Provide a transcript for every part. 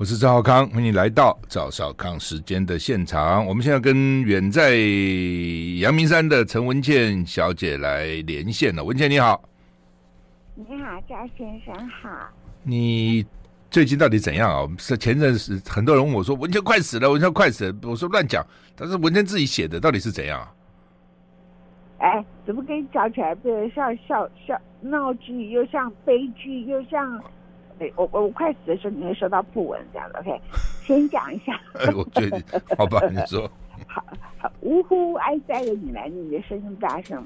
我是赵浩康，欢迎来到赵少康时间的现场。我们现在跟远在阳明山的陈文倩小姐来连线了。文倩你好，你好，赵先生好。你最近到底怎样啊？是前阵子很多人问我说文倩快死了，文倩快死了。我说乱讲，但是文倩自己写的到底是怎样？哎，怎么给你讲起来，变得像笑笑闹剧，又像悲剧，又像……我我我快死的时候，你会收到不文这样的。OK，先讲一下。哎，我觉得好吧，你说。好，好，呜呼哀哉的你来，你的声音大声。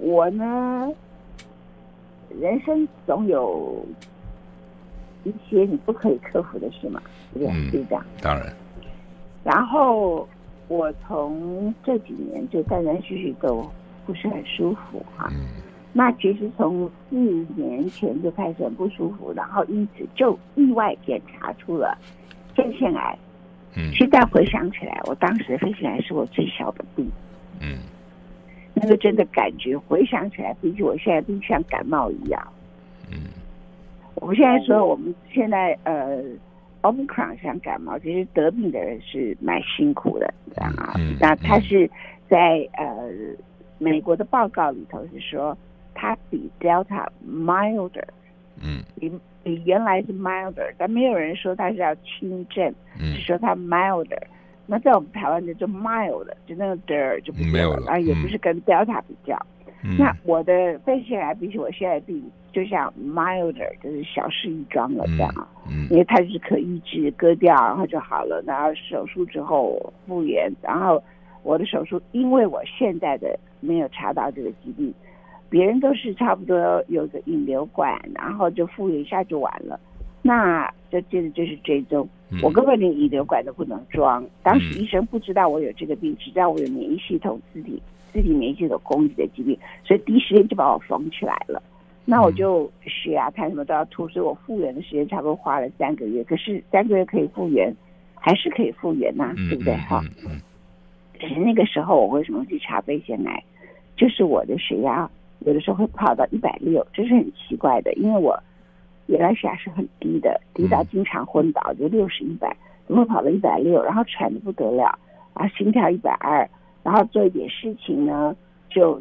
我呢，人生总有一些你不可以克服的事嘛，对不对？嗯，就这样。当然。然后我从这几年就断断续续都不是很舒服哈。嗯。那其实从四年前就开始很不舒服，然后因此就意外检查出了肺腺癌。嗯，现在回想起来，我当时的肺腺癌是我最小的病。嗯，那个真的感觉回想起来，比起我现在病像感冒一样。嗯，我们现在说我们现在呃，Omicron 像感冒，其实得病的人是蛮辛苦的，你知道吗？嗯，那他是在呃美国的报告里头是说。它比 Delta milder，嗯，比比原来是 milder，但没有人说它是要轻症，嗯，是说它 milder。那在我们台湾就就 mild，就那个 der 就不没有了，啊，也不是跟 Delta 比较。嗯，那我的肺腺癌比起我现在病，就像 milder，就是小事一桩了这样，嗯，因为它是可医治，割掉然后就好了，然后手术之后复原，然后我的手术，因为我现在的没有查到这个疾病。别人都是差不多有个引流管，然后就复原一下就完了。那这接着就是追踪，我根本连引流管都不能装。当时医生不知道我有这个病，只知道我有免疫系统自体自体免疫系统攻击的疾病，所以第一时间就把我封起来了。那我就血压看什么都要吐，所以我复原的时间差不多花了三个月。可是三个月可以复原，还是可以复原呐、啊，对不对？哈。可是那个时候我为什么去查肺腺癌？就是我的血压。有的时候会跑到一百六，这是很奇怪的，因为我原来血压是很低的，低到经常昏倒，就六十一百，怎么会跑到一百六？然后喘的不得了，然后心跳一百二，然后做一点事情呢，就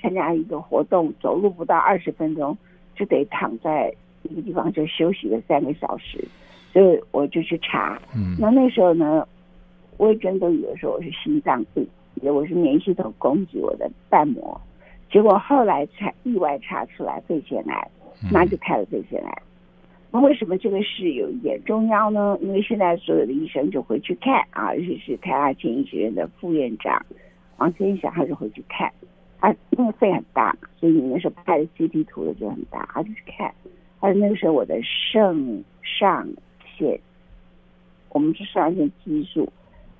参加一个活动，走路不到二十分钟就得躺在一个地方就休息了三个小时，所以我就去查，嗯，那那时候呢，我也真的以为说我是心脏病，以为我是免疫系统攻击我的瓣膜。结果后来才意外查出来肺腺癌，那就开了肺腺癌。那为什么这个事有一点重要呢？因为现在所有的医生就回去看啊，尤其是台大前医学院的副院长王天祥，他就回去看。他因为肺很大，所以你那时候拍的 CT 图的就很大，他就去看。而那个时候我的肾上腺，我们是肾上腺激素，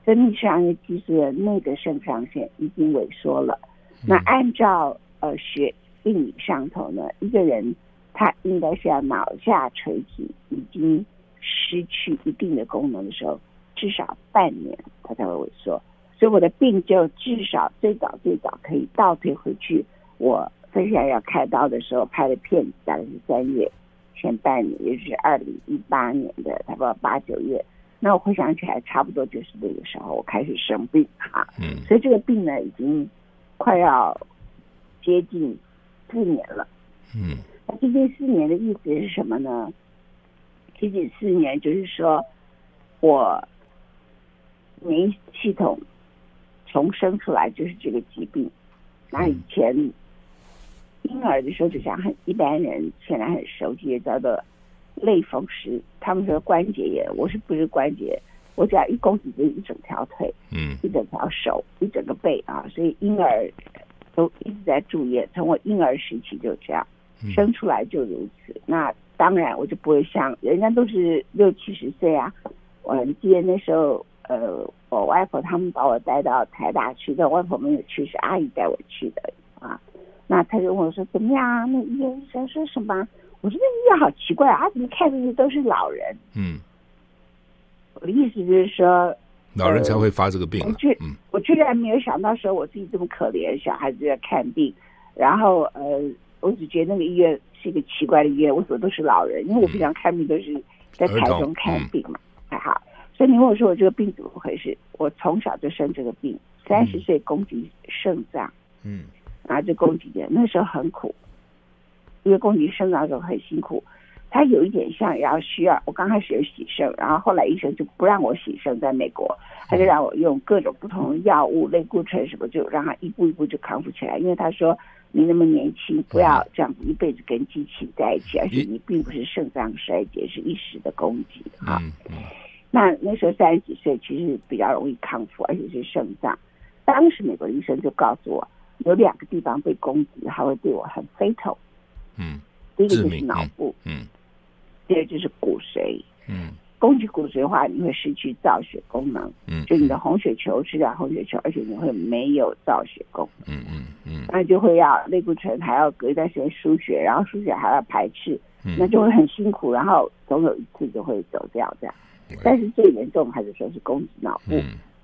分泌肾上腺激素的那个肾上腺已经萎缩了。那按照呃学病理上头呢，一个人他应该是要脑下垂体已经失去一定的功能的时候，至少半年他才会萎缩。所以我的病就至少最早最早可以倒退回去，我分享要开刀的时候拍的片子大概是三月前半年，也就是二零一八年的差不多八九月。那我回想起来，差不多就是那个时候我开始生病哈。嗯。所以这个病呢，已经。快要接近四年了，嗯，那接近四年的意思是什么呢？接近四年就是说，我免疫系统从生出来就是这个疾病。那以前婴儿的时候，就像很一般人现在很熟悉的叫做类风湿，他们说关节炎，我是不是关节？我只要一攻击就一整条腿，嗯，一整条手，一整个背啊，所以婴儿都一直在住院。从我婴儿时期就这样，生出来就如此。那当然我就不会像人家都是六七十岁啊。我记得那时候，呃，我外婆他们把我带到台大去，但我外婆没有去，是阿姨带我去的啊。那他就问我说：“怎么样啊？那医院医生说什么？”我说：“那医院好奇怪啊，怎么看的都是老人？”嗯。我的意思就是说，老人才会发这个病，啊。我居，嗯，我居然没有想到说我自己这么可怜，小孩子在看病。然后，呃，我只觉得那个医院是一个奇怪的医院，为什么都是老人？因为我平常看病都是在台中看病嘛，还好。所以你问我说我这个病怎么回事？我从小就生这个病，三十岁攻击肾脏，嗯，然后就攻击的，那时候很苦，因为攻击肾脏的时候很辛苦。他有一点像然后需要，我刚开始有洗肾，然后后来医生就不让我洗肾，在美国，他就让我用各种不同的药物，类固醇什么，就让他一步一步就康复起来。因为他说你那么年轻，不要这样子一辈子跟机器在一起，而且你并不是肾脏衰竭，是一时的攻击啊。那那时候三十几岁，其实比较容易康复，而且是肾脏。当时美国医生就告诉我，有两个地方被攻击，还会对我很 fatal。嗯，第一个就是脑部。嗯。第二就是骨髓，嗯，攻击骨髓的话，你会失去造血功能，嗯，就你的红血球失掉红血球，而且你会没有造血功能，嗯嗯嗯，那就会要类固醇，还要隔一段时间输血，然后输血还要排斥，嗯。那就会很辛苦，然后总有一次就会走掉这样。但是最严重还是说是攻击脑部，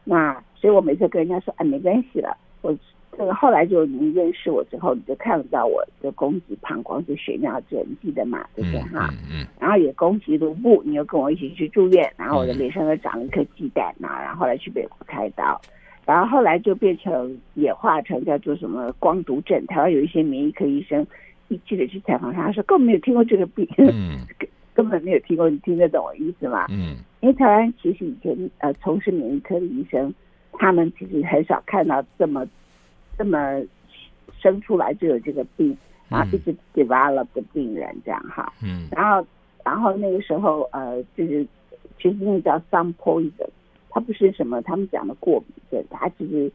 那所以我每次跟人家说，哎，没关系了，我。这个后来就你认识我之后，你就看到我的攻击膀胱是血尿症，你记得嘛？对不对哈？嗯。然后也攻击颅部，你又跟我一起去住院，然后我的脸上又长了一颗鸡蛋呐，然后后来去美国开刀，然后后来就变成演化成叫做什么光毒症。台湾有一些免疫科医生，一记得去采访他，他说根本没有听过这个病，嗯，根本没有听过，你听得懂我意思吗？嗯。因为台湾其实以前呃从事免疫科的医生，他们其实很少看到这么。这么生出来就有这个病，然后一直 develop 的病人这样哈，嗯，然后然后那个时候呃，就是其实那个叫 sun poison，它不是什么他们讲的过敏症，它其实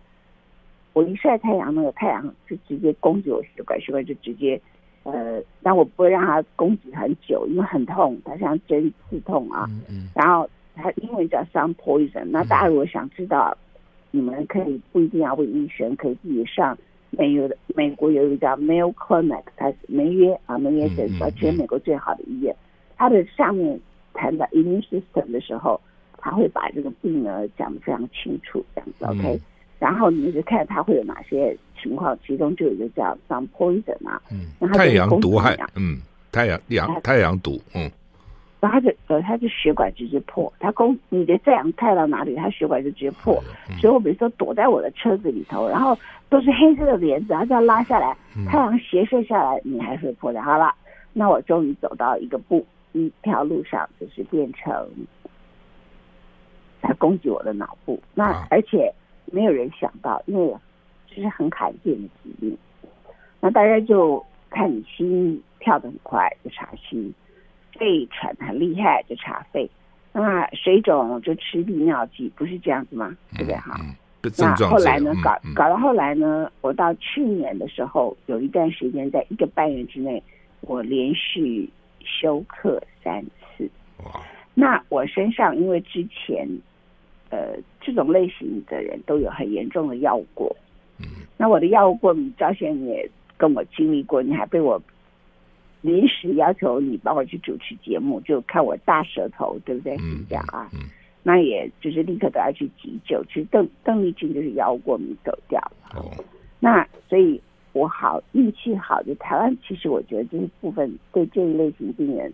我一晒太阳，那个太阳就直接攻击我血管，血管就直接呃，但我不会让它攻击很久，因为很痛，它像针刺痛啊，嗯嗯，然后它英文叫 sun poison，那大家如果想知道。你们可以不一定要问医生，可以自己上美有的美国有一个叫 Mayo Clinic，它是梅约啊梅约诊所，全美国最好的医院。它的上面谈到 immune system 的时候，他会把这个病呢讲得非常清楚，这样子 OK。然后你就看它会有哪些情况，其中就有一个叫 sun poison 啊，嗯，太阳毒害，嗯，太阳阳太阳毒，嗯。然后他就呃，他就血管直接破，他攻你的太阳晒到哪里，他血管就直接破。所以我每次都躲在我的车子里头，然后都是黑色的帘子，然后这样拉下来，太阳斜射下来，你还是会破的。好了，那我终于走到一个步一条路上，就是变成他攻击我的脑部。那而且没有人想到，因为这是很罕见的疾病。那大家就看你心跳得很快，就查心。肺喘很厉害就查肺，那水肿就吃利尿剂，不是这样子吗？对不对哈？那后来呢？搞搞到后来呢？我到去年的时候，有一段时间，在一个半月之内，我连续休克三次。哇！那我身上因为之前呃这种类型的人都有很严重的药物过，嗯，那我的药物过敏，赵先生也跟我经历过，你还被我。临时要求你帮我去主持节目，就看我大舌头，对不对？是这样啊，嗯嗯、那也就是立刻都要去急救。其实邓邓丽君就是药物过敏走掉了。哦、那所以我好运气好，就台湾其实我觉得这一部分对这一类型病人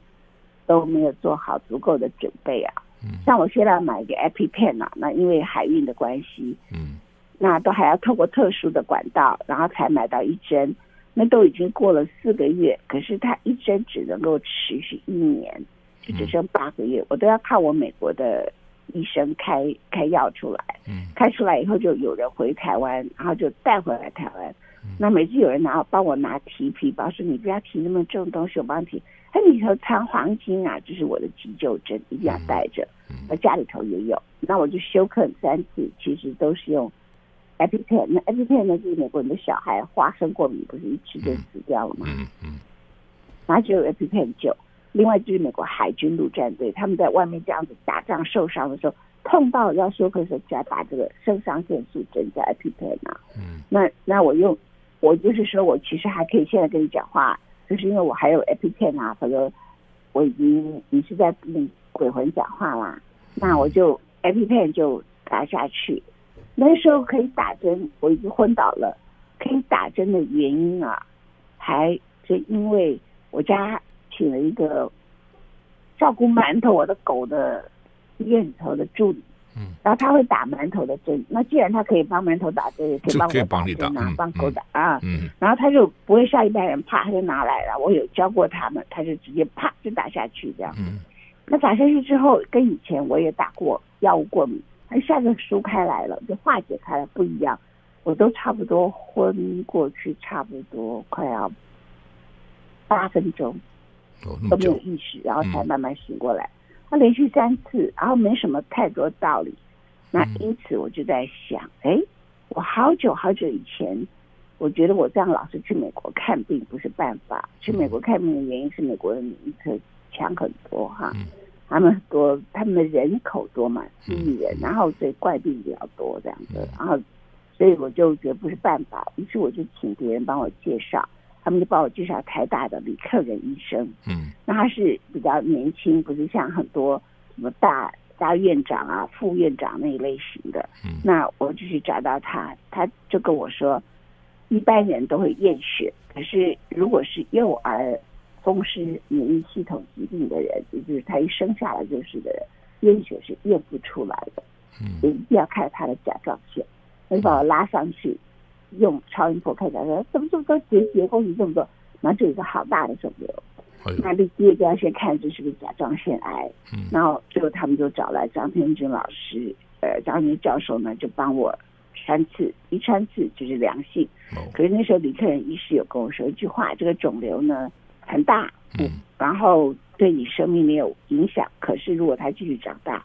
都没有做好足够的准备啊。嗯、像我现在买一个 EpiPen 啊，那因为海运的关系，嗯，那都还要透过特殊的管道，然后才买到一针。那都已经过了四个月，可是它一针只能够持续一年，就只剩八个月，我都要靠我美国的医生开开药出来。嗯，开出来以后就有人回台湾，然后就带回来台湾。那每次有人拿帮我拿提皮包，说你不要提那么重东西，我帮你提。它里头藏黄金啊，就是我的急救针，一定要带着。我家里头也有，那我就休克三次，其实都是用。EpiPen，那 EpiPen 呢？就是美国人的小孩花生过敏，不是一吃就死掉了吗？嗯嗯。然后就有 EpiPen 救。另外就是美国海军陆战队，他们在外面这样子打仗受伤的时候，碰到要休克的时候，就要打这个肾上腺素针叫 EpiPen 啊。嗯。那那我用，我就是说我其实还可以现在跟你讲话，就是因为我还有 EpiPen 啊，或者我已经你是在跟鬼魂讲话啦，那我就 EpiPen 就打下去。那时候可以打针，我已经昏倒了。可以打针的原因啊，还是因为我家请了一个照顾馒头我的狗的医院里头的助理。嗯，然后他会打馒头的针。那既然他可以帮馒头打针，也可以帮我打针啊，帮狗打啊。嗯。然后他就不会像一般人，啪他就拿来了。我有教过他们，他就直接啪就打下去这样。嗯。那打下去之后，跟以前我也打过药物过敏，他一下子疏开来了，就化解开了不一样。我都差不多昏过去，差不多快要八分钟都没有意识，然后才慢慢醒过来。他连续三次，然后没什么太多道理。那因此我就在想，哎、嗯，我好久好久以前，我觉得我这样老是去美国看病不是办法。去美国看病的原因是美国的免疫力强很多哈，嗯、他们很多他们的人口多嘛，四亿人，然后所以怪病比较多这样子，然后所以我就觉得不是办法，于是我就请别人帮我介绍。他们就帮我介绍台大的李克仁医生，嗯，那他是比较年轻，不是像很多什么大大院长啊、副院长那一类型的，嗯，那我就去找到他，他就跟我说，一般人都会验血，可是如果是幼儿风湿免疫系统疾病的人，也就是他一生下来就是的人，验血是验不出来的，嗯，一定要看他的甲状腺，他就把我拉上去。用超音波看甲状腺怎么这么多结节，功能这么多，然后就有一个好大的肿瘤。那第一个要先看这是不是甲状腺癌。嗯、然后最后他们就找来张天军老师，呃，张天军教授呢就帮我穿刺，一穿刺就是良性。哦、可是那时候李克仁医师有跟我说一句话：这个肿瘤呢很大，嗯，然后对你生命没有影响。可是如果它继续长大，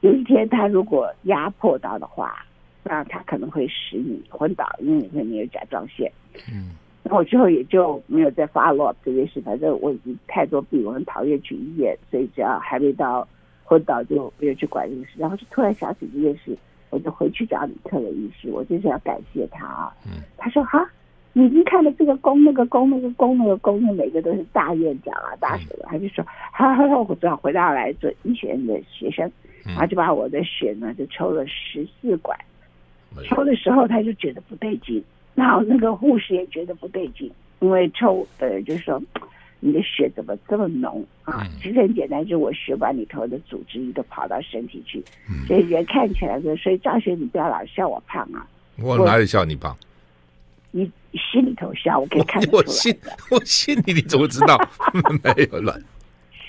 有一天它如果压迫到的话。那他可能会使你昏倒，因为你会没有甲状腺。嗯，那我之后也就没有再 follow up 这件事。反正我已经太多病，我很讨厌去医院，所以只要还没到昏倒就没有去管这个事。然后就突然想起这件事，我就回去找李克的医师，我就是要感谢他啊。嗯，他说哈，你已经看了这个宫那个宫那个宫那个宫，那每个都是大院长啊大什么，他就说哈哈哈，我只好回到来做医学院的学生，然后就把我的血呢就抽了十四管。抽的时候他就觉得不对劲，然后那个护士也觉得不对劲，因为抽的人就说你的血怎么这么浓啊？其实很简单，就是我血管里头的组织液都跑到身体去，所以人看起来就所以赵学你不要老笑我胖啊！我哪里笑你胖？你心里头笑，我可以看得出来。我心我心里你怎么知道？没有乱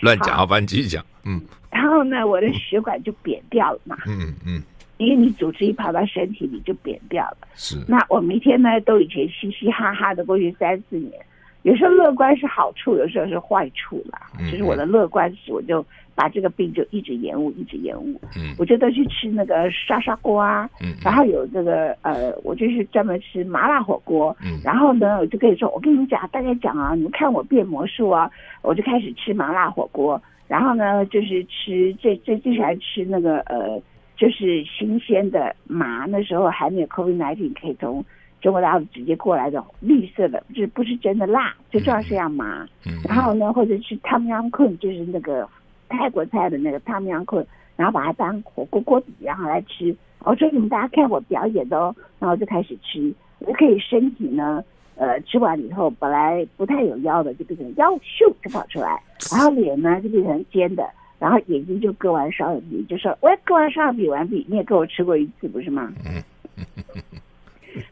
乱讲，好，反正继续讲。嗯，然后呢，我的血管就扁掉了嘛。嗯嗯。嗯因为你组织一跑到身体里就扁掉了。是。那我每天呢都以前嘻嘻哈哈的过去三四年，有时候乐观是好处，有时候是坏处啦。嗯。就是我的乐观是，我就把这个病就一直延误，一直延误。嗯。我就都去吃那个沙沙锅啊。嗯。然后有这个呃，我就是专门吃麻辣火锅。嗯。然后呢，我就跟你说，我跟你们讲，大家讲啊，你们看我变魔术啊，我就开始吃麻辣火锅。然后呢，就是吃最最最喜欢吃那个呃。就是新鲜的麻，那时候还没有 COVID-19 可以从中国大陆直接过来的绿色的，就是不是真的辣，最重要是要麻。嗯、然后呢，或者是汤阳坤，就是那个泰国菜的那个汤阳坤，然后把它当火锅锅底，然后来吃。我说你们大家看我表演的哦，然后就开始吃，我可以身体呢，呃，吃完以后本来不太有腰的，就变成腰咻就跑出来，然后脸呢就变成尖的。然后眼睛就割完双眼皮，就说我也割完双眼皮完毕，你也给我吃过一次不是吗？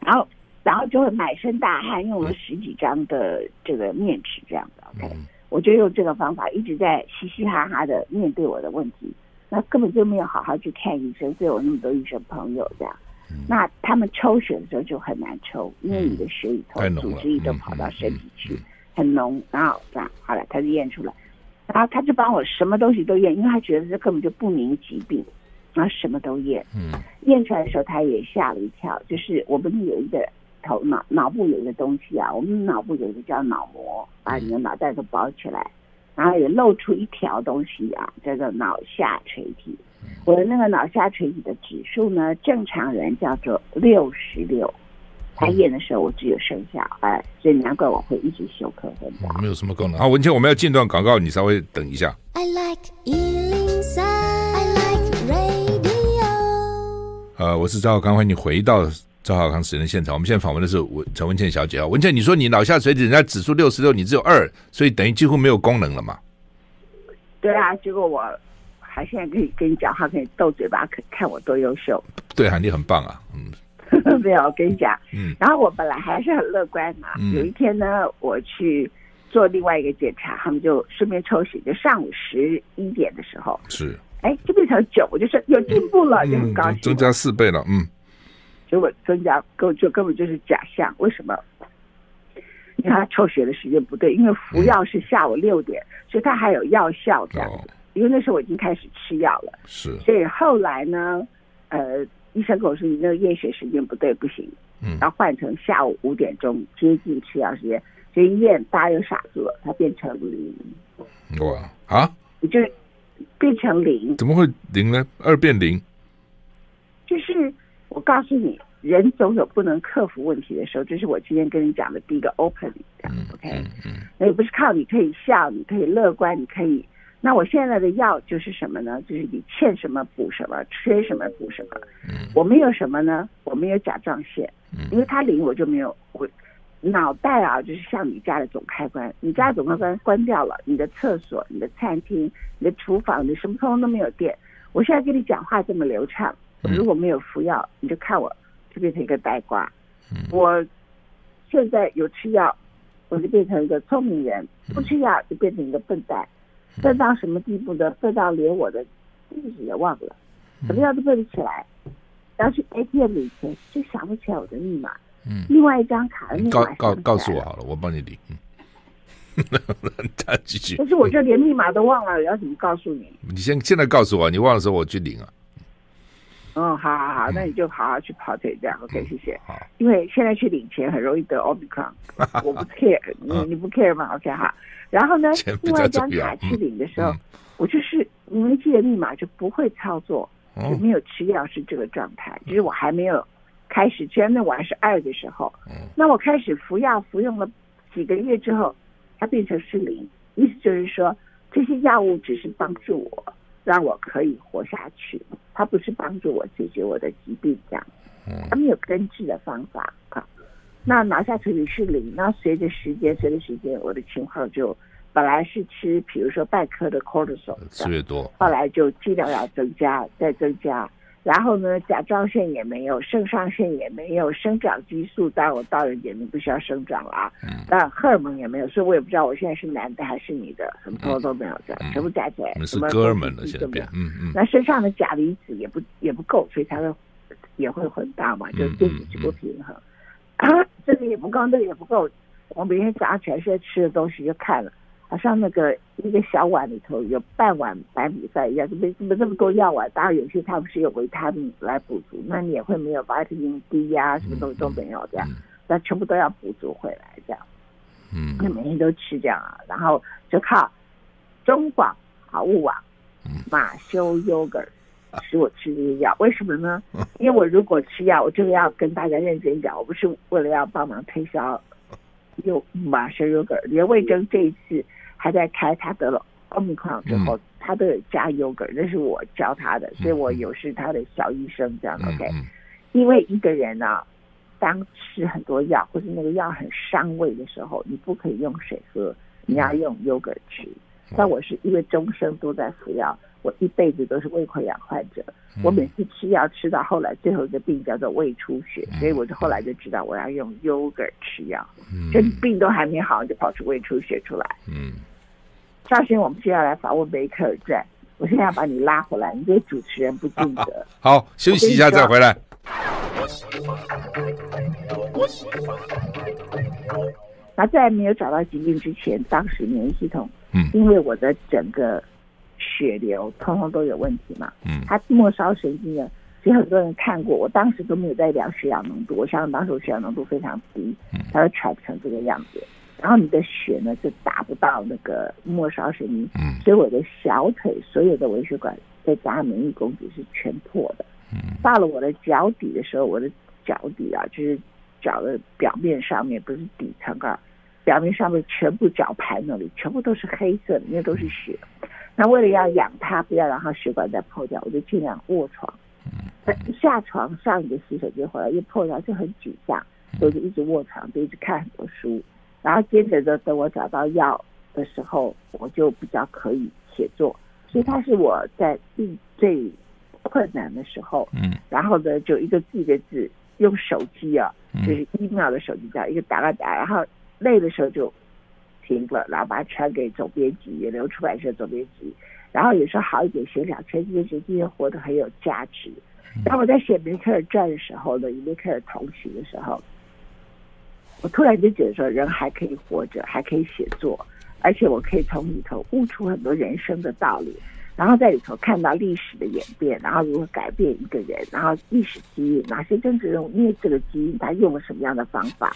然后，然后就会满身大汗，用了十几张的这个面纸这样子。OK，我就用这个方法一直在嘻嘻哈哈的面对我的问题，那根本就没有好好去看医生，所以我那么多医生朋友这样。那他们抽血的时候就很难抽，因为你的血里头组织液都跑到身体去，很浓。然后这样好了，他就验出来。然后他就帮我什么东西都验，因为他觉得这根本就不明疾病，然后什么都验。嗯，验出来的时候他也吓了一跳，就是我们有一个头脑脑部有一个东西啊，我们脑部有一个叫脑膜，把你的脑袋都包起来，然后也露出一条东西啊，叫做脑下垂体。我的那个脑下垂体的指数呢，正常人叫做六十六。他验的时候，我只有剩下哎，所以难怪我会一直休克很早。没有什么功能。好，文倩，我们要进段广告，你稍微等一下。I like 103, I like radio。呃，我是赵少康，欢迎你回到赵浩康时间的现场。我们现在访问的是文陈文倩小姐啊，文倩，你说你脑下垂体人家指数六十六，你只有二，所以等于几乎没有功能了嘛？对啊，结果我还现在可以跟你讲话，可以斗嘴巴，可看我多优秀。对啊，你很棒啊，嗯。没有，我跟你讲，嗯。然后我本来还是很乐观嘛，嗯、有一天呢，我去做另外一个检查，他们就顺便抽血，就上午十一点的时候，是，哎，就变成九，我就说有进步了，嗯、就很高兴，增加四倍了，嗯。结果增加根就根本就是假象，为什么？因为他抽血的时间不对，因为服药是下午六点，嗯、所以他还有药效这样子。哦、因为那时候我已经开始吃药了，是。所以后来呢，呃，医生跟我说你那个验血时间不对，不行，嗯，然后换成下午五点钟接近吃药时间，所以医院大家又傻住了，它变成零。哇啊！你就变成零？怎么会零呢？二变零？就是。我告诉你，人总有不能克服问题的时候，这是我今天跟你讲的第一个 opening，这样、嗯、OK？嗯，那也不是靠你可以笑，你可以乐观，你可以。那我现在的药就是什么呢？就是你欠什么补什么，缺什么补什么。嗯，我没有什么呢？我没有甲状腺，因为它灵我就没有。我脑袋啊，就是像你家的总开关，你家的总开关关掉了，你的厕所、你的餐厅、你的厨房，你什么通通都没有电。我现在跟你讲话这么流畅。如果没有服药，你就看我就变成一个呆瓜。我现在有吃药，我就变成一个聪明人；不吃药就变成一个笨蛋。笨到什么地步呢？笨到连我的地址也忘了，什么药都背不起来。要去 ATM 里钱，就想不起来我的密码。嗯，另外一张卡的密码告告告诉我好了，我帮你领。他继续。但是我这连密码都忘了，我要怎么告诉你？你先现在告诉我，你忘了时候我去领啊。嗯，好好好，那你就好好去跑腿这样，OK，谢谢。好，因为现在去领钱很容易得 Omicron，我不 care，你你不 care 吗？OK，哈。然后呢，另外一张卡去领的时候，我就是你没记得密码就不会操作，就没有吃药是这个状态，就是我还没有开始，虽然那我还是二的时候，那我开始服药服用了几个月之后，它变成是零，意思就是说这些药物只是帮助我。让我可以活下去，它不是帮助我解决我的疾病这样，它没有根治的方法啊。那拿下垂体是零，那随着时间，随着时间，我的情况就本来是吃，比如说半颗的 cortisol，吃越多，后来就剂量要增加，再增加。然后呢，甲状腺也没有，肾上腺也没有，生长激素，当然我到了年龄不需要生长了啊。嗯。但荷尔蒙也没有，所以我也不知道我现在是男的还是女的，什么都都没有，这样全部加起来，什么哥们了，现在。嗯嗯。那身上的钾离子也不也不够，所以才会也会混大嘛，就电子就不平衡。啊，这个也不够，那个也不够，我每天早上起来现在吃的东西就看了。好像那个一个小碗里头有半碗白米饭一样，怎么怎么这么多药丸？当然有些他不是有维他命来补足，那你也会没有维他命 D 呀，什么东西都没有这样，那全部都要补足回来这样。嗯，那每天都吃这样啊，然后就靠中广好物网马修 Yogurt 使我吃这些药，为什么呢？因为我如果吃药，我就要跟大家认真讲，我不是为了要帮忙推销，有马修 Yogurt 连魏征这一次。还在开，他得了奥密克戎之后，他都有加 yogurt，那是我教他的，所以我有是他的小医生这样的。OK，因为一个人啊，当吃很多药或者那个药很伤胃的时候，你不可以用水喝，你要用 yogurt 吃。但我是因为终生都在服药，我一辈子都是胃溃疡患者，我每次吃药吃到后来，最后一个病叫做胃出血，所以我就后来就知道我要用 yogurt 吃药，就病都还没好，就跑出胃出血出来。嗯。赵先，我们接下来访问梅克尔传。我现在要把你拉回来，你这主持人不尽责。好，好，休息一下再回来。那在没有找到疾病之前，当时免疫系统，嗯，因为我的整个血流通通都有问题嘛，嗯，它末梢神经的，其实很多人看过，我当时都没有在量血氧浓度，我想当时我血氧浓度非常低，它会喘成这个样子。然后你的血呢就达不到那个末梢神经，嗯，所以我的小腿所有的微血管再加上免疫供给是全破的，嗯，到了我的脚底的时候，我的脚底啊，就是脚的表面上面不是底层啊，表面上面全部脚排那里全部都是黑色的，那都是血。那为了要养它，不要让它血管再破掉，我就尽量卧床，下床上一个洗手间回来又破掉，就很沮丧，所以就一直卧床，就一直看很多书。然后接着呢，等我找到药的时候，我就比较可以写作，所以他是我在最最困难的时候，嗯，然后呢，就一个字一个字用手机啊，就是 email 的手机这样一个打了打，然后累的时候就停了，然后把它传给总编辑，也留出版社总编辑，然后有时候好一点写两篇，这些这些活得很有价值。然后我在写梅克尔传的时候呢，与梅克尔同行的时候，我突然就觉得说，人还可以活着，还可以写作，而且我可以从里头悟出很多人生的道理，然后在里头看到历史的演变，然后如何改变一个人，然后历史基因，哪些政治人物因为这个基因，他用了什么样的方法，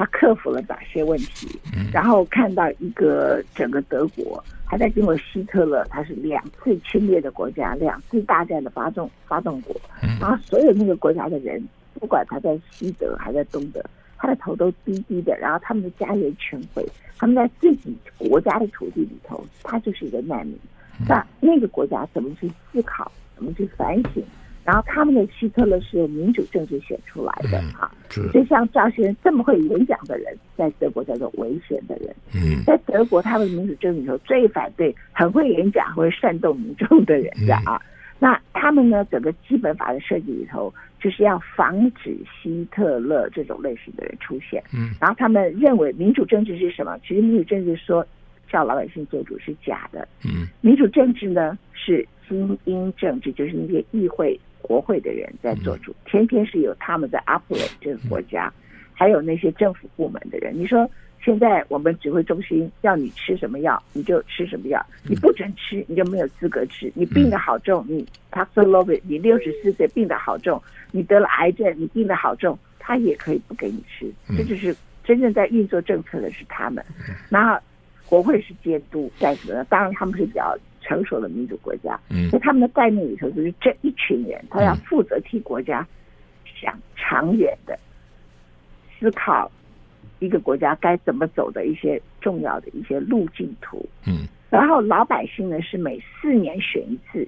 他克服了哪些问题，然后看到一个整个德国。他在经过希特勒，他是两次侵略的国家，两次大战的发动发动国，然后所有那个国家的人，不管他在西德还在东德，他的头都低低的，然后他们的家园全毁，他们在自己国家的土地里头，他就是一个难民。那那个国家怎么去思考，怎么去反省？然后他们的希特勒是由民主政治选出来的哈，所以像赵先生这么会演讲的人，在德国叫做危险的人。嗯，在德国他们民主政治里头最反对很会演讲、会煽动民众的人的啊。那他们呢，整个基本法的设计里头就是要防止希特勒这种类型的人出现。嗯，然后他们认为民主政治是什么？其实民主政治说叫老百姓做主是假的。嗯，民主政治呢是精英政治，就是那些议会。国会的人在做主，天天是有他们在 operate 这个国家，还有那些政府部门的人。你说现在我们指挥中心要你吃什么药，你就吃什么药，你不准吃，你就没有资格吃。你病得好重，你 Paxlovid，你六十四岁病得好重，你得了癌症，你病得好重，他也可以不给你吃。这就是真正在运作政策的是他们，然后国会是监督干什么呢？当然他们是比较。成熟的民主国家，所以他们的概念里头就是这一群人，他要负责替国家想长远的思考，一个国家该怎么走的一些重要的一些路径图。嗯，然后老百姓呢是每四年选一次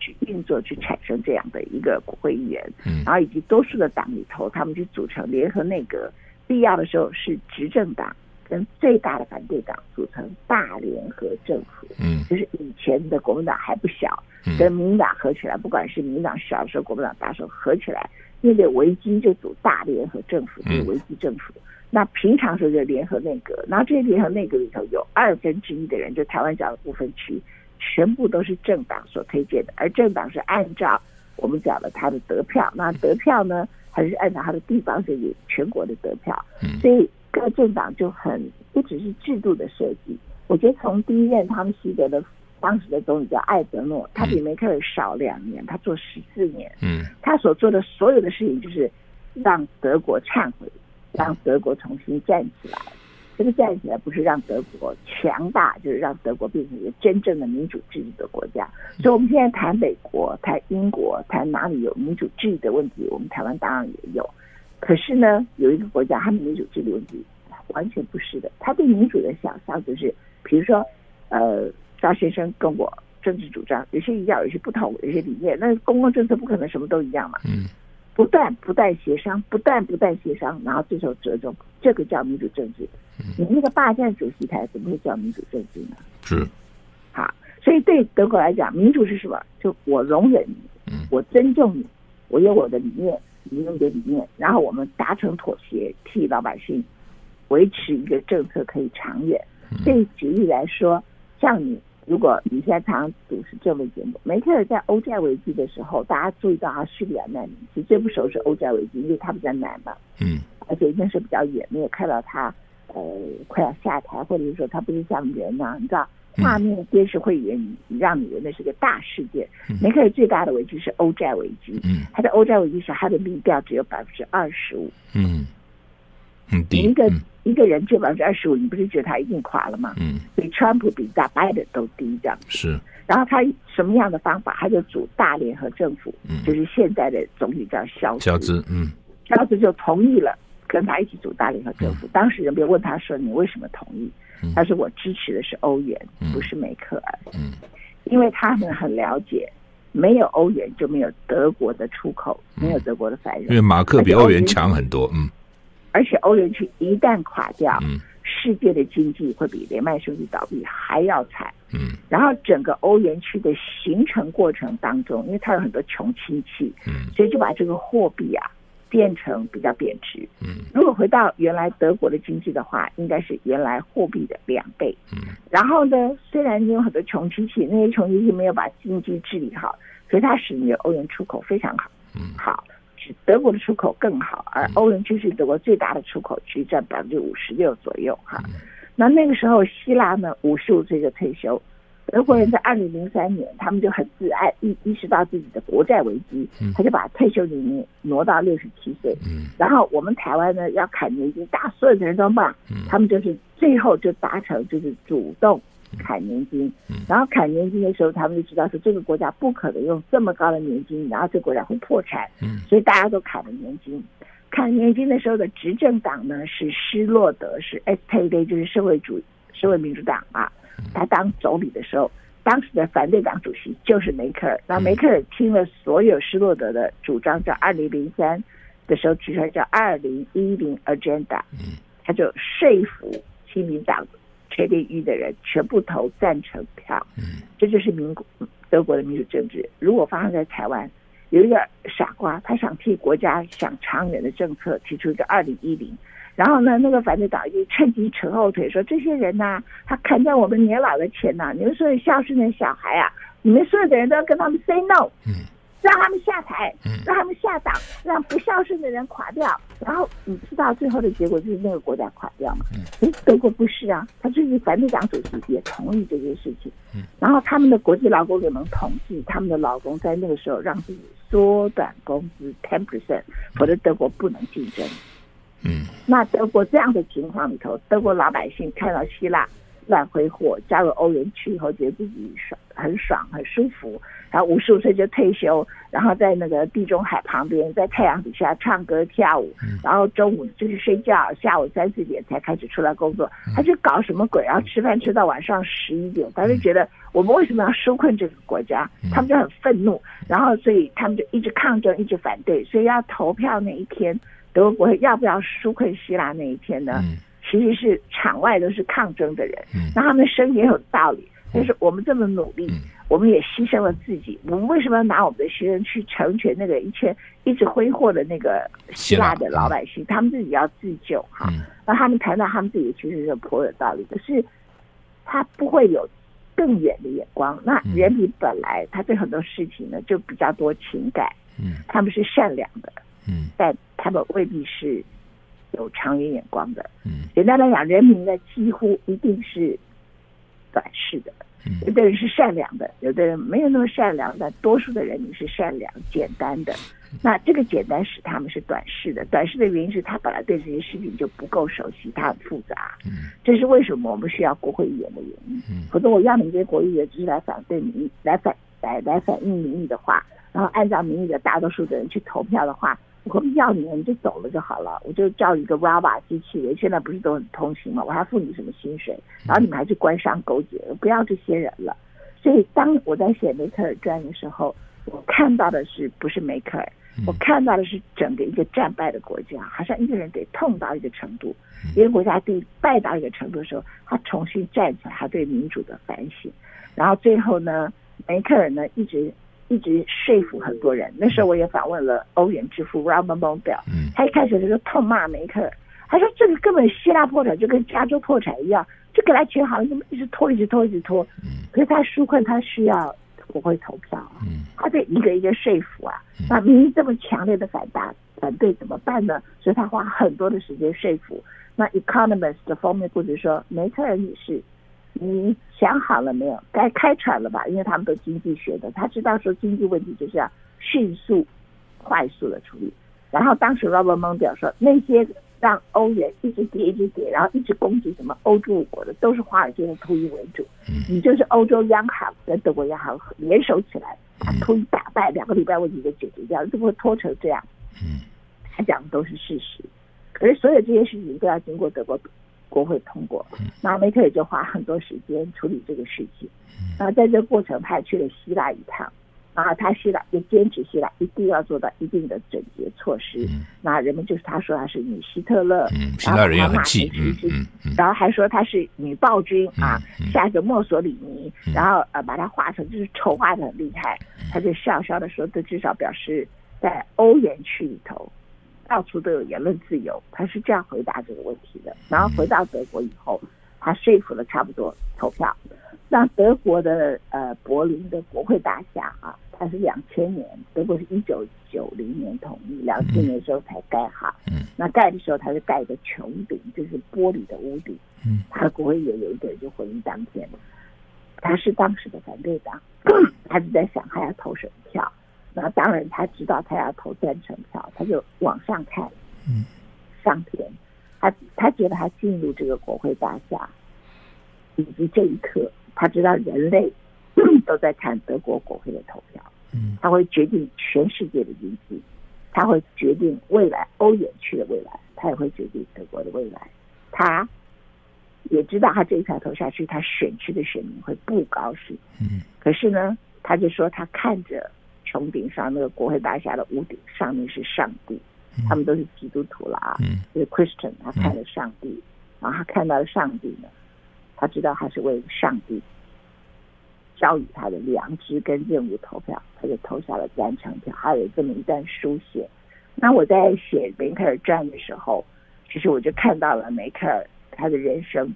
去运作，去产生这样的一个国会议员。嗯，然后以及多数的党里头，他们去组成联合内阁，必要的时候是执政党。跟最大的反对党组成大联合政府，嗯，就是以前的国民党还不小，跟民进党合起来，不管是民进党小的时候，国民党大时候合起来，面对危机就组大联合政府，就是危机政府。那平常时候就联合内阁，然后这些联合内阁里头有二分之一的人，就台湾讲的部分区，全部都是政党所推荐的，而政党是按照我们讲的他的得票，那得票呢，还是按照他的地方选举全国的得票，所以。各政党就很不只是制度的设计，我觉得从第一任他们习得的当时的总理叫艾德诺，他比梅克尔少两年，他做十四年，嗯，他所做的所有的事情就是让德国忏悔，让德国重新站起来。这个站起来不是让德国强大，就是让德国变成一个真正的民主制度的国家。所以我们现在谈美国、谈英国、谈哪里有民主制度的问题，我们台湾当然也有。可是呢，有一个国家，他们民主制度问题完全不是的。他对民主的想象就是，比如说，呃，张先生跟我政治主张有些一样，有些不同，有些理念。那公共政策不可能什么都一样嘛。嗯。不断不断协商，不断不断协商，然后最后折中，这个叫民主政治。你那个霸占主席台怎么会叫民主政治呢？是。好，所以对德国来讲，民主是什么？就我容忍你，我尊重你，我有我的理念。民用的理念，然后我们达成妥协，替老百姓维持一个政策可以长远。所以举例来说，像你，如果你现在常常主持这类节目，梅克尔在欧债危机的时候，大家注意到他叙利亚难民，其实最不熟是欧债危机，因为他比较难嘛，嗯，而且那时候比较远，没有看到他呃快要下台，或者是说他不是像人呐、啊，你知道。画面电视会议，你让你以为那是个大事件。梅克尔最大的危机是欧债危机。嗯，他的欧债危机时，他的民调只有百分之二十五。嗯，很低。一个一个人只有百分之二十五，你不是觉得他一定垮了吗？嗯，比川普比大拜登都低，这样。是。然后他什么样的方法？他就组大联合政府。嗯，就是现在的总理叫肖肖兹。嗯，肖兹就同意了跟他一起组大联合政府。当时人们问他说：“你为什么同意？”他说：“我支持的是欧元，不是梅克尔。嗯，因为他们很了解，没有欧元就没有德国的出口，没有德国的繁荣。因为马克比欧元强很多。嗯，而且欧元区一旦垮掉，世界的经济会比连麦兄弟倒闭还要惨。嗯，然后整个欧元区的形成过程当中，因为它有很多穷亲戚，嗯，所以就把这个货币啊变成比较贬值。嗯，如果回到原来德国的经济的话，应该是原来货币的两倍。嗯，然后呢，虽然你有很多穷亲戚，那些穷亲戚没有把经济治理好，所以它使你的欧元出口非常好。嗯，好。德国的出口更好，而欧元区是德国最大的出口区，占百分之五十六左右哈。那那个时候，希腊呢五十五岁就退休，德国人在二零零三年，他们就很自爱，意意识到自己的国债危机，他就把退休年龄挪到六十七岁。然后我们台湾呢要砍年金，大所有的人都骂，他们就是最后就达成就是主动。砍年金，然后砍年金的时候，他们就知道说这个国家不可能用这么高的年金，然后这个国家会破产，所以大家都砍了年金。砍年金的时候的执政党呢是施洛德，是 SPD，就是社会主义社会民主党啊。他当总理的时候，当时的反对党主席就是梅克尔。那梅克尔听了所有施洛德的主张，叫二零零三的时候提出来叫二零一零 Agenda，他就说服亲民党。确定一的人全部投赞成票，嗯，这就是民国德国的民主政治。如果发生在台湾，有一个傻瓜，他想替国家想长远的政策，提出一个二零一零，然后呢，那个反对党就趁机扯后腿，说这些人呐、啊，他砍掉我们年老的钱呐、啊，你们所有孝顺的小孩啊，你们所有的人都要跟他们 say no，嗯。让他们下台，让他们下党，让不孝顺的人垮掉，然后你知道最后的结果就是那个国家垮掉嘛？所以德国不是啊，他就是反对党主席也同意这件事情。然后他们的国际劳工联盟统计，他们的劳工在那个时候让自己缩短工资 ten percent，否则德国不能竞争。嗯，那德国这样的情况里头，德国老百姓看到希腊乱挥霍，加入欧元区以后，觉得自己爽，很爽，很舒服。然后五十五岁就退休，然后在那个地中海旁边，在太阳底下唱歌跳舞，然后中午就是睡觉，下午三四点才开始出来工作。他就搞什么鬼？然后吃饭吃到晚上十一点，他就觉得我们为什么要纾困这个国家？他们就很愤怒，然后所以他们就一直抗争，一直反对。所以要投票那一天，德国要不要纾困希腊那一天呢？其实是场外都是抗争的人，那他们的声音也有道理。就是我们这么努力，我们也牺牲了自己。我们为什么要拿我们的学生去成全那个一切一直挥霍的那个希腊的老百姓？他们自己要自救哈。那他们谈到他们自己其实是颇有道理，可是他不会有更远的眼光。那人民本来他对很多事情呢就比较多情感，嗯，他们是善良的，嗯，但他们未必是有长远眼光的。嗯，简单来讲，人民呢几乎一定是短视的。有的人是善良的，有的人没有那么善良，但多数的人你是善良、简单的。那这个简单使他们是短视的，短视的原因是他本来对这些事情就不够熟悉，他很复杂。嗯这是为什么我们需要国会议员的原因。嗯否则我要你这些国会议员只是来反对民意、来反来来反映民意的话，然后按照民意的大多数的人去投票的话。我可不要你，你就走了就好了。我就叫一个 robot 机器人，现在不是都很通行吗？我还付你什么薪水？然后你们还去官商勾结，不要这些人了。所以当我在写梅克尔传的时候，我看到的是不是梅克尔？我看到的是整个一个战败的国家，好像一个人得痛到一个程度，一个国家得败到一个程度的时候，他重新站起来，他对民主的反省。然后最后呢，梅克尔呢一直。一直说服很多人。那时候我也访问了欧元之父 Robert Mundell，他一开始就痛骂梅克尔，他说这个根本希腊破产就跟加州破产一样，就给他钱好像这么一直拖，一直拖，一直拖。可是他纾困，他需要国会投票，他得一个一个说服啊。那民意这么强烈的反弹反对怎么办呢？所以他花很多的时间说服。那 Economist 的封面故事说，梅克尔女士。你想好了没有？该开船了吧？因为他们都经济学的，他知道说经济问题就是要迅速、快速的处理。然后当时 Robert Mundell 说，那些让欧元一直跌、一直跌，然后一直攻击什么欧洲五国的，都是华尔街的秃鹰为主。你就是欧洲央行跟德国央行联手起来，把秃鹰打败，两个礼拜问题就解决掉，就不会拖成这样。他讲的都是事实，可是所有这些事情都要经过德国。国会通过，那梅克尔花很多时间处理这个事情。然后在这个过程，他也去了希腊一趟，然后他希腊也坚持希腊一定要做到一定的整洁措施。嗯、那人们就是他说他是女希特勒，嗯，希腊人也很气，嗯然后还说他是女暴君、嗯、啊，下一个墨索里尼，嗯、然后呃把他画成就是丑化的很厉害。嗯、他就笑笑的说，这至少表示在欧元区里头到处都有言论自由。他是这样回答这个问题的。然后回到德国以后，他说服了差不多投票，让德国的呃柏林的国会大厦啊。它是两千年，德国是一九九零年统一，两千年的时候才盖好。嗯，那盖的时候它是盖一个穹顶，就是玻璃的屋顶。嗯，他的国会也有一个人就回应当天，他是当时的反对党，他就在想他要投什么票。那当然他知道他要投赞成票，他就往上看，嗯，上天，他他觉得他进入这个国会大厦，以及这一刻，他知道人类。都在看德国国会的投票，嗯，他会决定全世界的经济，他会决定未来欧元区的未来，他也会决定德国的未来。他也知道他这一票投下去，他选区的选民会不高兴，嗯，可是呢，他就说他看着穹顶上那个国会大厦的屋顶上面是上帝，他们都是基督徒了啊，嗯，就是 Christian，他看了上帝，然后他看到了上帝呢，他知道他是为上帝。交予他的良知跟任务投票，他就投下了赞成票。还有这么一段书写。那我在写梅克尔传的时候，其实我就看到了梅克尔他的人生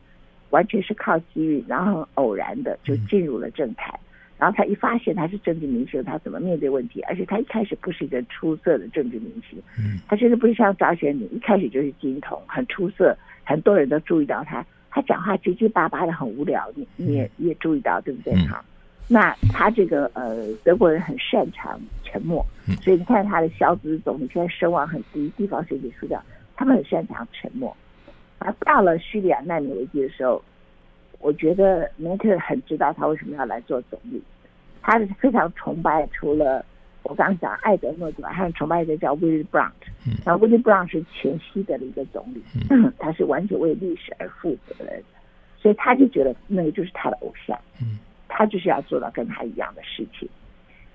完全是靠机遇，然后很偶然的就进入了政坛。然后他一发现他是政治明星，他怎么面对问题？而且他一开始不是一个出色的政治明星，他其实不是像张学良一开始就是金童，很出色，很多人都注意到他。他讲话结结巴巴的，很无聊。你你也你也注意到对不对？哈、嗯，那他这个呃，德国人很擅长沉默，所以你看他的肖兹总理现在声望很低，地方选举输掉，他们很擅长沉默。而到了叙利亚难民危机的时候，我觉得梅克尔很知道他为什么要来做总理，他是非常崇拜，除了。我刚刚讲艾德诺之外，还有崇拜一个叫 Willy Brandt，然后 Willy Brandt 是前西德的一个总理，嗯、他是完全为历史而负责的，所以他就觉得那个就是他的偶像，他就是要做到跟他一样的事情。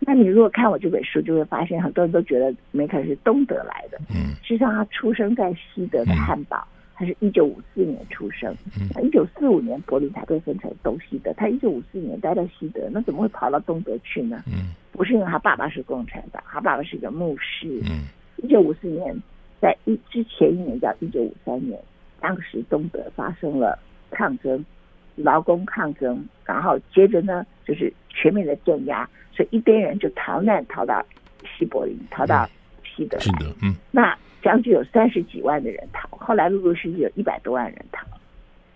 那你如果看我这本书，就会发现很多人都觉得梅克是东德来的，实际上他出生在西德的汉堡。他是一九五四年出生，他一九四五年柏林才被分成东西德，他一九五四年待在西德，那怎么会跑到东德去呢？嗯不是因为他爸爸是共产党，他爸爸是一个牧师。嗯一九五四年在一之前一年叫一九五三年，当时东德发生了抗争，劳工抗争，然后接着呢就是全面的镇压，所以一边人就逃难逃到西柏林，逃到西德。是的，嗯，那。将近有三十几万的人逃，后来陆陆续续有一百多万人逃。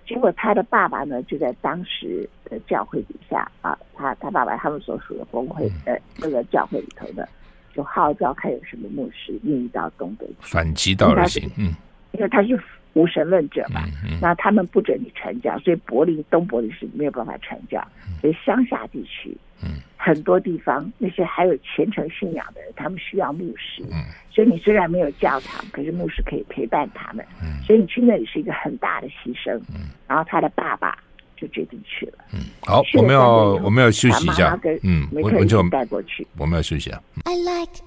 结果他的爸爸呢，就在当时的教会底下啊，他他爸爸他们所属的公会呃那个教会里头的，就号召看有什么牧师愿意到东北去反其道而行，嗯，因为他是无神论者嘛，嗯嗯、那他们不准你传教，所以柏林东柏林是没有办法传教，所以乡下地区。嗯，很多地方那些还有虔诚信仰的人，他们需要牧师。嗯，所以你虽然没有教堂，可是牧师可以陪伴他们。嗯，所以你去那里是一个很大的牺牲。嗯，然后他的爸爸就决定去了。嗯，好，我们要我们要休息一下。嗯，我们就带过去。我们要休息啊。I like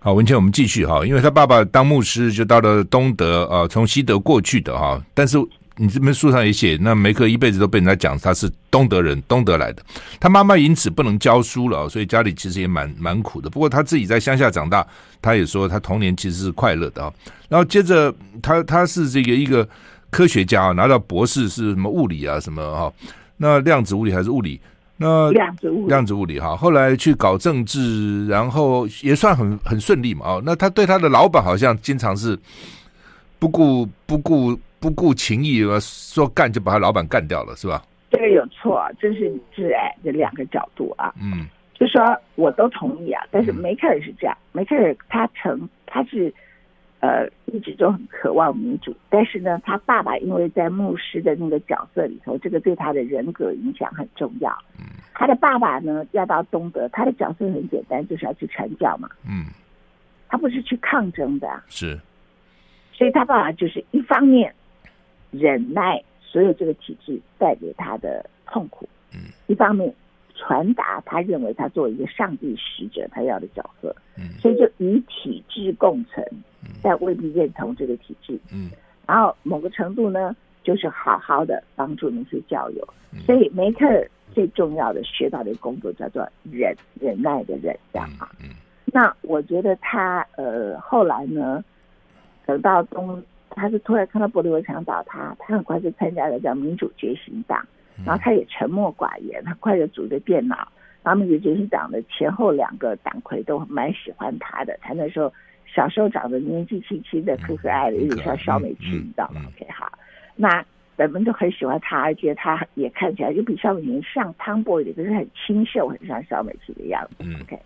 好，文茜，我们继续哈，因为他爸爸当牧师就到了东德啊，从西德过去的哈，但是。你这本书上也写，那梅克一辈子都被人家讲他是东德人，东德来的。他妈妈因此不能教书了，所以家里其实也蛮蛮苦的。不过他自己在乡下长大，他也说他童年其实是快乐的啊。然后接着他他是这个一个科学家啊，拿到博士是什么物理啊什么哈？那量子物理还是物理？那量子物理量子物理哈。后来去搞政治，然后也算很很顺利嘛。哦，那他对他的老板好像经常是不顾不顾。不顾情义，说干就把他老板干掉了，是吧？这个有错，这是挚爱的两个角度啊。嗯，就说我都同意啊，但是梅克尔是这样，嗯、梅克尔他曾他是呃一直都很渴望民主，但是呢，他爸爸因为在牧师的那个角色里头，这个对他的人格影响很重要。嗯，他的爸爸呢要到东德，他的角色很简单，就是要去传教嘛。嗯，他不是去抗争的，是，所以他爸爸就是一方面。忍耐所有这个体制带给他的痛苦。嗯，一方面传达他认为他作为一个上帝使者他要的角色。嗯，所以就与体制共存，但未必认同这个体制。嗯，然后某个程度呢，就是好好的帮助那些教友。所以梅克尔最重要的学到的工作叫做忍，忍耐的忍，这样啊。嗯，那我觉得他呃后来呢，等到东。他是突然看到玻利维强倒塌，他很快就参加了叫民主觉醒党，然后他也沉默寡言，很快就组了电脑。然后民主觉醒党的前后两个党魁都蛮喜欢他的，他那时候小时候长得年纪轻轻的可可爱的，有点像小美琪，你知道吗？OK，好，那人们都很喜欢她，而且她也看起来就比小美琴像 Tomboy 的，可是很清秀，很像小美琪的样子。OK。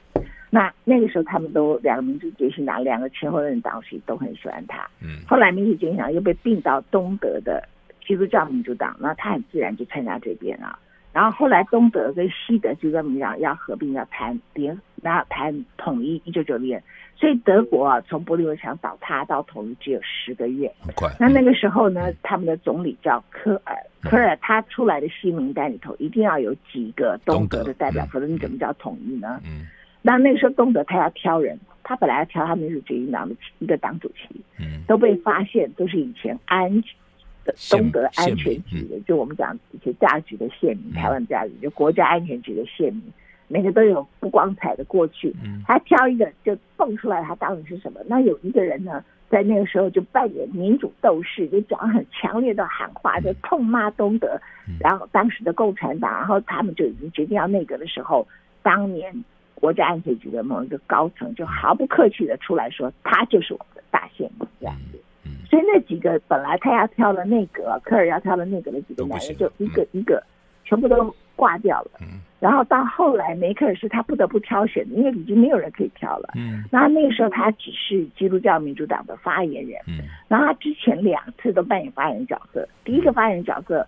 那那个时候，他们都两个民主觉醒党两个前后任党席都很喜欢她。嗯，后来民主觉醒党又被并到东德的基督教民主党，那她很自然就参加这边了。然后后来东德跟西德基督教民主党要合并，要谈联，然后谈统一，一九九零年。所以德国啊，从柏林围墙倒塌到统一只有十个月。很快。那那个时候呢，他们的总理叫科尔，科尔他出来的新名单里头一定要有几个东德的代表，否则你怎么叫统一呢？嗯。那那个时候，东德他要挑人，他本来要挑他们民主决议党的一个党主席，嗯，都被发现都是以前安的东德安全局的，就我们讲以前家局的县民，台湾家局就国家安全局的县民，每个都有不光彩的过去，他挑一个就蹦出来，他到底是什么？那有一个人呢，在那个时候就扮演民主斗士，就讲很强烈的喊话，就痛骂东德，然后当时的共产党，然后他们就已经决定要内阁的时候，当年。国家安全局的某一个高层就毫不客气的出来说，他就是我们的大宪兵这样子。所以那几个本来他要挑的内阁，科尔要挑的内阁的几个男人，就一个一个全部都挂掉了。然后到后来梅克尔是他不得不挑选，因为已经没有人可以挑了。那那个时候他只是基督教民主党的发言人。然后他之前两次都扮演发言人角色，第一个发言人角色，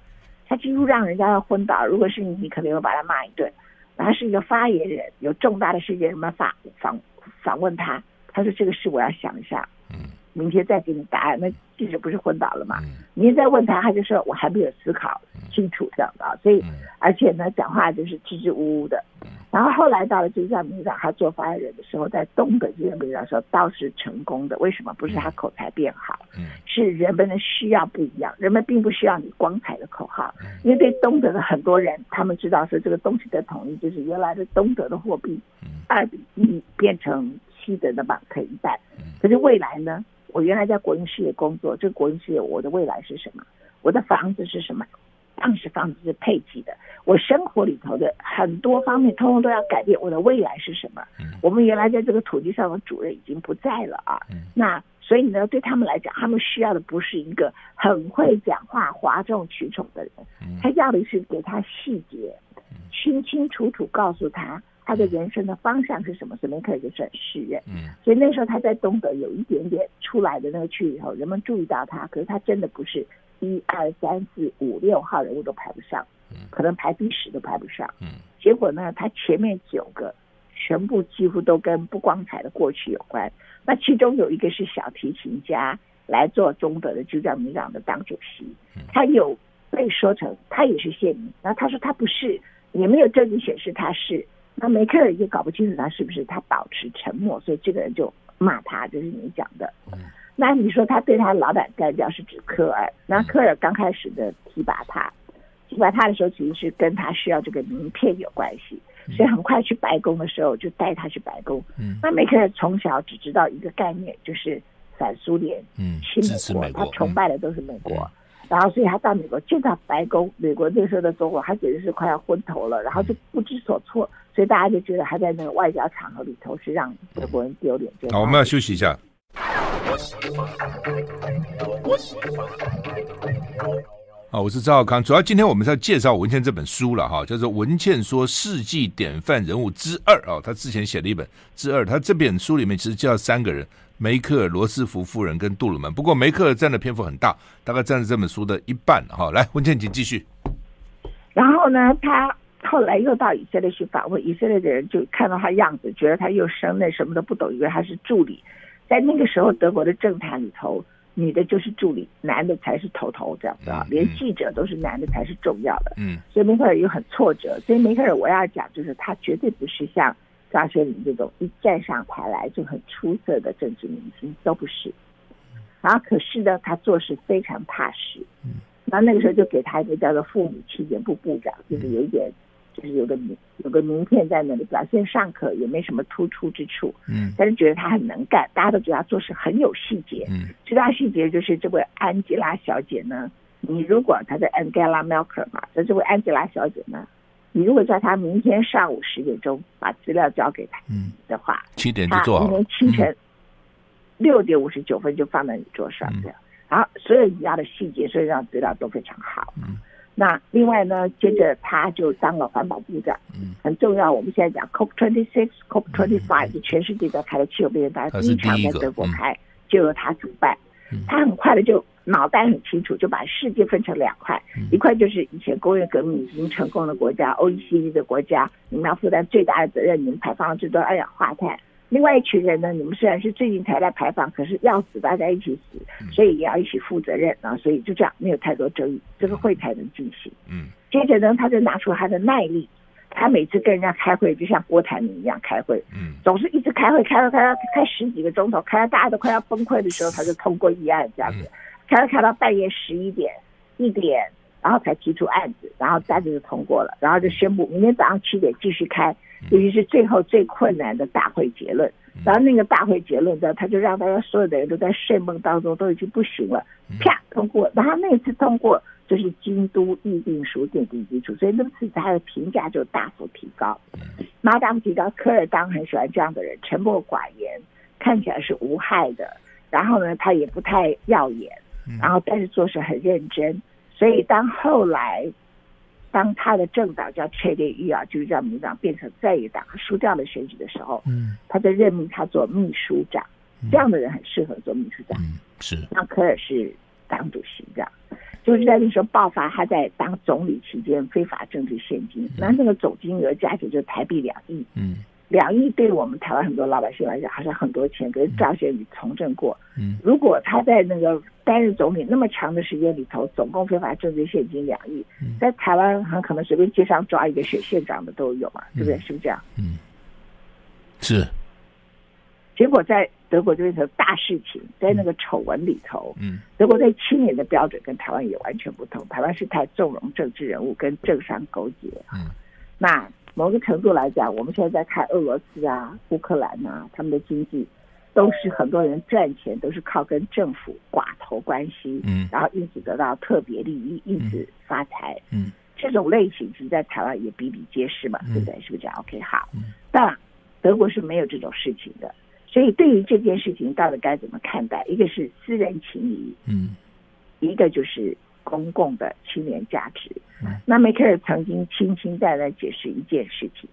他几乎让人家要昏倒。如果是你，你可能会把他骂一顿。他是一个发言人，有重大的事件，什么访访访问他，他说这个事我要想一下，嗯，明天再给你答案。那记者不是昏倒了吗？明天再问他，他就说我还没有思考清楚这样的啊，所以而且呢，讲话就是支支吾吾的。然后后来到了基督教民主党，他做发言人的时候，在东德基督教民主党的时候倒是成功的。为什么？不是他口才变好，是人们的需要不一样。人们并不需要你光彩的口号，因为对东德的很多人，他们知道说这个东西的统一就是原来的东德的货币二比一变成西德的马克一半。可是未来呢？我原来在国营事业工作，这个国营事业我的未来是什么？我的房子是什么？当时房子是配给的，我生活里头的很多方面，通通都要改变。我的未来是什么？我们原来在这个土地上的主人已经不在了啊。那所以呢，对他们来讲，他们需要的不是一个很会讲话、哗众取宠的人，他要的是给他细节，清清楚楚告诉他他的人生的方向是什么。所以梅克尔就是诗人。所以那时候他在东德有一点点出来的那个区域以后，人们注意到他，可是他真的不是。一二三四五六号人物都排不上，可能排第十都排不上。结果呢，他前面九个全部几乎都跟不光彩的过去有关。那其中有一个是小提琴家来做东德的基督教民主党的党主席，他有被说成他也是县民，然后他说他不是，也没有证据显示他是。那梅克尔也搞不清楚他是不是，他保持沉默，所以这个人就骂他，就是你讲的。那你说他对他老板干掉是指科尔？那科尔刚开始的提拔他，提拔他的时候其实是跟他需要这个名片有关系，所以很快去白宫的时候就带他去白宫。那梅克尔从小只知道一个概念，就是反苏联、嗯亲美国，他崇拜的都是美国。然后所以他到美国见到白宫，美国那时候的中国，他简直是快要昏头了，然后就不知所措。所以大家就觉得他在那个外交场合里头是让德国人丢脸。好，我们要休息一下。好，我是赵少康。主要今天我们是要介绍文茜这本书了哈，叫做《文茜说世纪典范人物之二》啊。他之前写了一本《之二》，他这本书里面其实介绍三个人：梅克尔、罗斯福夫人跟杜鲁门。不过梅克尔占的篇幅很大，大概占了这本书的一半。哈，来，文倩，请继续。然后呢，他后来又到以色列去访问，以色列的人就看到他样子，觉得他又生嫩，什么都不懂，以为他是助理。在那个时候，德国的政坛里头，女的就是助理，男的才是头头，这样子啊，连记者都是男的才是重要的。嗯，所以梅克尔又很挫折。所以梅克尔我要讲，就是他绝对不是像张学良这种一站上台来就很出色的政治明星，都不是。然后可是呢，他做事非常踏实。嗯，然后那个时候就给他一个叫做妇女青年部部长，就是有一点。就是有个名有个名片在那里，表现尚可，也没什么突出之处。嗯，但是觉得他很能干，大家都觉得他做事很有细节。嗯，最大细节就是这位安吉拉小姐呢，你如果她在 Angela Merkel 嘛，那这位安吉拉小姐呢，你如果叫他明天上午十点钟把资料交给她的话，嗯、七点就做好。明天清晨六点五十九分就放在你桌上这样，嗯、然后所有你要的细节，所有让资料都非常好。嗯。那另外呢，接着他就当了环保部长，嗯，很重要。我们现在讲 COP twenty six、COP twenty five，是全世界在开的气候变化，第一场在德国开，嗯、就由他主办。嗯、他很快的就脑袋很清楚，就把世界分成两块，嗯、一块就是以前工业革命已经成功的国家，OECD 的国家，你们要负担最大的责任，你们排放了最多二氧化碳。另外一群人呢，你们虽然是最近才来排放，可是要死大家一起死，所以也要一起负责任啊。所以就这样，没有太多争议，这个会才能进行。嗯，接着呢，他就拿出他的耐力，他每次跟人家开会，就像郭台铭一样开会，嗯，总是一直开会，开到开到开十几个钟头，开到大家都快要崩溃的时候，他就通过议案这样子，开到开到半夜十一点一点，然后才提出案子，然后大家就通过了，然后就宣布明天早上七点继续开。尤其是最后最困难的大会结论，然后那个大会结论呢，他就让大家所有的人都在睡梦当中，都已经不行了，啪通过。然后那次通过就是京都议定书奠定基础，所以那次他的评价就大幅提高。马当提高科尔当很喜欢这样的人，沉默寡言，看起来是无害的，然后呢，他也不太耀眼，然后但是做事很认真，所以当后来。当他的政党叫切列伊尔，就是叫民党变成在野党，输掉了选举的时候，嗯，他就任命他做秘书长，嗯、这样的人很适合做秘书长。嗯，是。那科尔是党主席这样，就是在那时候爆发他在当总理期间非法政治现金，那、嗯、那个总金额加起来就台币两亿，嗯。两亿对我们台湾很多老百姓来讲好像很多钱，可是赵学宇从政过，嗯，如果他在那个担任总理那么长的时间里头，总共非法政治现金两亿，嗯、在台湾很可能随便街上抓一个选县长的都有嘛，对不对？是不是这样？嗯，是。结果在德国就变成大事情，在那个丑闻里头，嗯，德国在青年的标准跟台湾也完全不同，台湾是太纵容政治人物跟政商勾结，嗯，那。某个程度来讲，我们现在在看俄罗斯啊、乌克兰啊，他们的经济都是很多人赚钱都是靠跟政府寡头关系，嗯，然后因此得到特别利益，因此发财，嗯，这种类型其实在台湾也比比皆是嘛，对不对？是不是这样？OK，好，嗯，但德国是没有这种事情的，所以对于这件事情到底该怎么看待？一个是私人情谊，嗯，一个就是。公共的青年价值。那梅克尔曾经轻轻带来解释一件事情，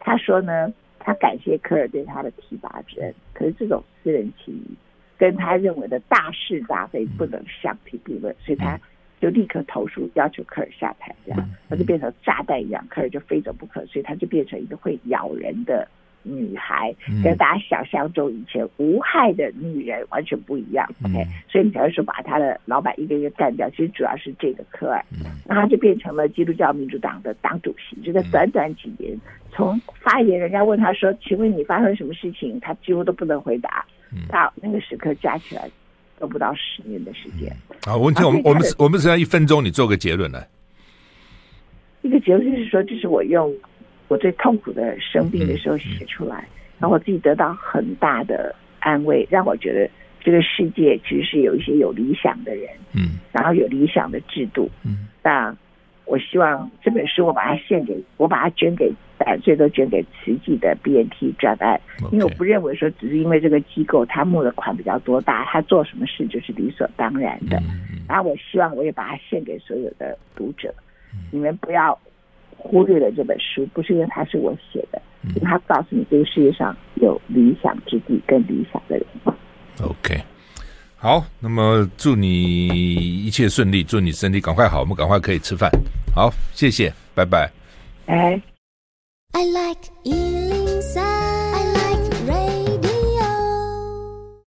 他说呢，他感谢科尔对他的提拔之恩，可是这种私人情谊跟他认为的大是大非不能相提并论，所以他就立刻投诉要求科尔下台，这样他就变成炸弹一样，科尔就非走不可，所以他就变成一个会咬人的。女孩跟大家想象中以前无害的女人完全不一样，嗯，OK，所以你才会说把他的老板一个一个干掉。其实主要是这个科尔，嗯，那他就变成了基督教民主党的党主席。就在短短几年，从发言人家问他说：“请问你发生什么事情？”他几乎都不能回答。到那个时刻加起来都不到十年的时间。好，问题我们我们我们只要一分钟，你做个结论来。一个结论就是说，这是我用。我最痛苦的生病的时候写出来，然后我自己得到很大的安慰，让我觉得这个世界其实是有一些有理想的人，嗯，然后有理想的制度，嗯，那我希望这本书我把它献给，我把它捐给，最多捐给慈济的 BNT 专案，因为我不认为说只是因为这个机构他募的款比较多大，他做什么事就是理所当然的，然后我希望我也把它献给所有的读者，你们不要。忽略了这本书，不是因为它是我写的，因为它告诉你这个世界上有理想之地跟理想的人。OK，好，那么祝你一切顺利，祝你身体赶快好，我们赶快可以吃饭。好，谢谢，拜拜。哎。I like